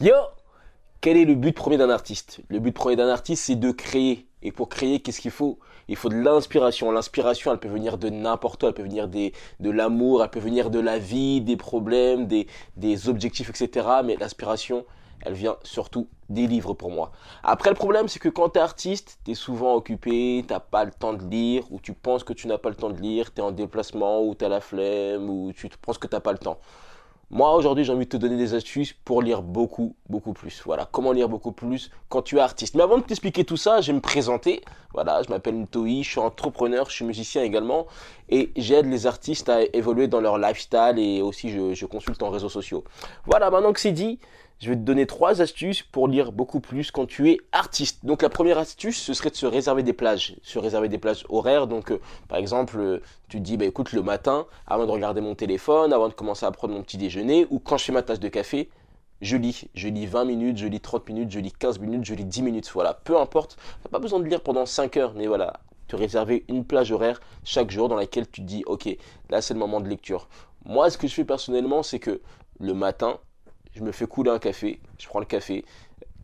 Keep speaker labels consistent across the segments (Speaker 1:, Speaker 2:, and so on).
Speaker 1: Yo Quel est le but premier d'un artiste? Le but premier d'un artiste, c'est de créer. Et pour créer, qu'est-ce qu'il faut? Il faut de l'inspiration. L'inspiration, elle peut venir de n'importe où. Elle peut venir de l'amour, elle peut venir de la vie, des problèmes, des, des objectifs, etc. Mais l'inspiration, elle vient surtout des livres pour moi. Après, le problème, c'est que quand tu es artiste, tu es souvent occupé, t'as pas le temps de lire, ou tu penses que tu n'as pas le temps de lire, tu es en déplacement, ou tu as la flemme, ou tu penses que tu n'as pas le temps. Moi, aujourd'hui, j'ai envie de te donner des astuces pour lire beaucoup, beaucoup plus. Voilà, comment lire beaucoup plus quand tu es artiste. Mais avant de t'expliquer tout ça, je vais me présenter. Voilà, je m'appelle Ntoi, je suis entrepreneur, je suis musicien également. Et j'aide les artistes à évoluer dans leur lifestyle et aussi je, je consulte en réseaux sociaux. Voilà, maintenant que c'est dit, je vais te donner trois astuces pour lire beaucoup plus quand tu es artiste. Donc la première astuce, ce serait de se réserver des plages, se réserver des plages horaires. Donc euh, par exemple, euh, tu te dis, bah, écoute, le matin, avant de regarder mon téléphone, avant de commencer à prendre mon petit déjeuner, ou quand je fais ma tasse de café, je lis. Je lis 20 minutes, je lis 30 minutes, je lis 15 minutes, je lis 10 minutes. Voilà, peu importe. Tu n'as pas besoin de lire pendant 5 heures, mais voilà, te réserver une plage horaire chaque jour dans laquelle tu te dis, ok, là c'est le moment de lecture. Moi, ce que je fais personnellement, c'est que le matin, je me fais couler un café, je prends le café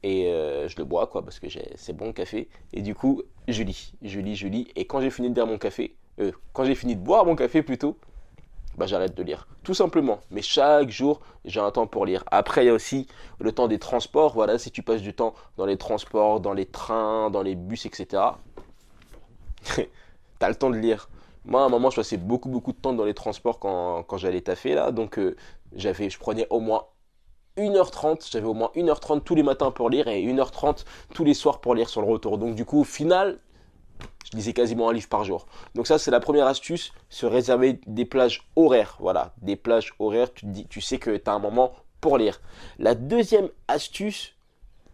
Speaker 1: et euh, je le bois quoi parce que c'est bon le café et du coup je lis, je lis, je lis et quand j'ai fini de boire mon café, euh, quand j'ai fini de boire mon café plutôt, bah j'arrête de lire, tout simplement. Mais chaque jour j'ai un temps pour lire. Après il y a aussi le temps des transports. Voilà, si tu passes du temps dans les transports, dans les trains, dans les bus, etc. T'as le temps de lire. Moi, à un moment, je passais beaucoup, beaucoup de temps dans les transports quand, quand j'allais taffer, là. Donc, euh, j'avais, je prenais au moins 1h30, j'avais au moins 1h30 tous les matins pour lire et 1h30 tous les soirs pour lire sur le retour. Donc du coup, au final, je lisais quasiment un livre par jour. Donc ça, c'est la première astuce, se réserver des plages horaires. Voilà, des plages horaires, tu, dis, tu sais que tu as un moment pour lire. La deuxième astuce,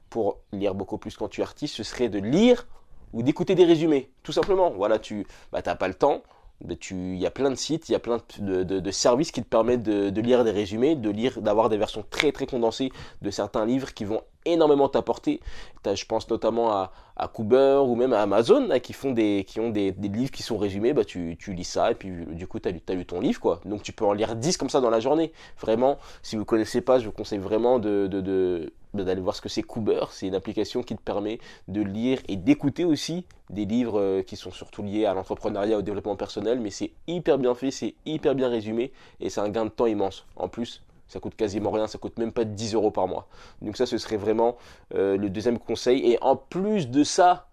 Speaker 1: pour lire beaucoup plus quand tu es artiste, ce serait de lire ou d'écouter des résumés. Tout simplement. Voilà, tu bah, n'as pas le temps, il y a plein de sites, il y a plein de, services qui te permettent de, lire des résumés, de lire, d'avoir des versions très très condensées de certains livres qui vont énormément t'apporter. Je pense notamment à, à Cooper ou même à Amazon qui font des, qui ont des, livres qui sont résumés. Bah tu, lis ça et puis du coup tu as, as, lu ton livre quoi. Donc tu peux en lire 10 comme ça dans la journée. Vraiment, si vous connaissez pas, je vous conseille vraiment de, d'aller voir ce que c'est Cooper. C'est une application qui te permet de lire et d'écouter aussi des livres euh, qui sont surtout liés à l'entrepreneuriat, au développement personnel, mais c'est hyper bien fait, c'est hyper bien résumé et c'est un gain de temps immense. En plus, ça coûte quasiment rien, ça coûte même pas 10 euros par mois. Donc ça, ce serait vraiment euh, le deuxième conseil. Et en plus de ça,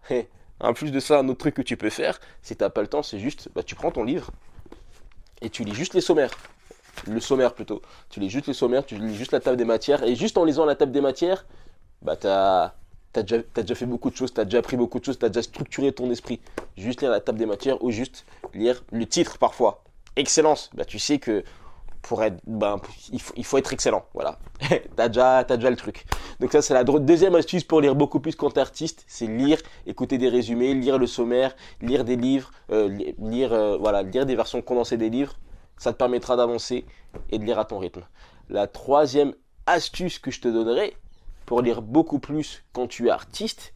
Speaker 1: en plus de ça, un autre truc que tu peux faire, si tu n'as pas le temps, c'est juste, bah, tu prends ton livre et tu lis juste les sommaires. Le sommaire plutôt. Tu lis juste les sommaires, tu lis juste la table des matières. Et juste en lisant la table des matières, bah, tu as, déjà, déjà, fait beaucoup de choses, tu as déjà appris beaucoup de choses, tu as déjà structuré ton esprit. Juste lire la table des matières ou juste lire le titre parfois. Excellence. Bah, tu sais que pour être, ben, il faut, il faut être excellent. Voilà. t'as déjà, as déjà le truc. Donc ça, c'est la deuxième astuce pour lire beaucoup plus quand t'es artiste, c'est lire, écouter des résumés, lire le sommaire, lire des livres, euh, lire, euh, voilà, lire des versions condensées des livres. Ça te permettra d'avancer et de lire à ton rythme. La troisième astuce que je te donnerai pour lire beaucoup plus quand tu es artiste,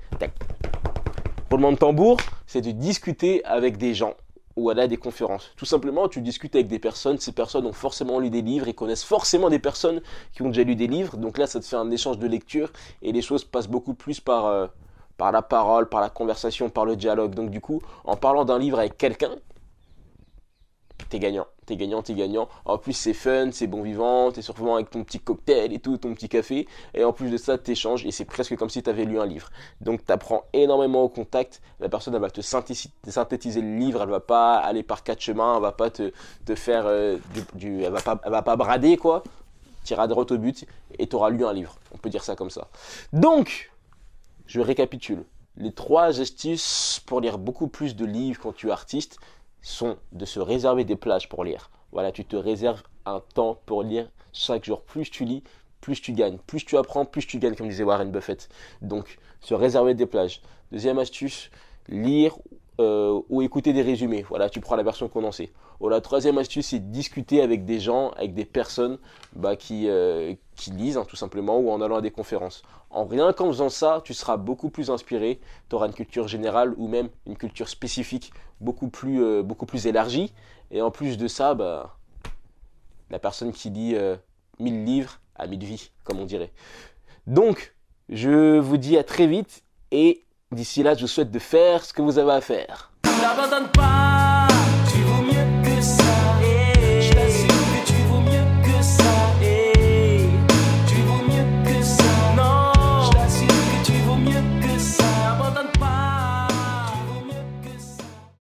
Speaker 1: pour le monde tambour, c'est de discuter avec des gens ou aller à des conférences. Tout simplement, tu discutes avec des personnes, ces personnes ont forcément lu des livres et connaissent forcément des personnes qui ont déjà lu des livres. Donc là, ça te fait un échange de lecture et les choses passent beaucoup plus par, euh, par la parole, par la conversation, par le dialogue. Donc du coup, en parlant d'un livre avec quelqu'un, t'es gagnant t'es gagnant, t'es gagnant. En plus, c'est fun, c'est bon vivant, t'es souvent avec ton petit cocktail et tout, ton petit café. Et en plus de ça, t'échanges et c'est presque comme si t'avais lu un livre. Donc, t'apprends énormément au contact. La personne, elle va te synthétiser le livre. Elle va pas aller par quatre chemins. Elle va pas te, faire euh, du, elle va pas, elle va pas brader, quoi. T'iras droit au but et t'auras lu un livre. On peut dire ça comme ça. Donc, je récapitule. Les trois astuces pour lire beaucoup plus de livres quand tu es artiste, sont de se réserver des plages pour lire. Voilà, tu te réserves un temps pour lire chaque jour. Plus tu lis, plus tu gagnes. Plus tu apprends, plus tu gagnes, comme disait Warren Buffett. Donc, se réserver des plages. Deuxième astuce, lire euh, ou écouter des résumés. Voilà, tu prends la version condensée. Oh, la troisième astuce, c'est discuter avec des gens, avec des personnes bah, qui, euh, qui lisent hein, tout simplement ou en allant à des conférences. En rien qu'en faisant ça, tu seras beaucoup plus inspiré, tu auras une culture générale ou même une culture spécifique beaucoup plus, euh, beaucoup plus élargie. Et en plus de ça, bah, la personne qui lit 1000 livres a 1000 vies, comme on dirait. Donc, je vous dis à très vite et d'ici là, je vous souhaite de faire ce que vous avez à faire.
Speaker 2: N'abandonne pas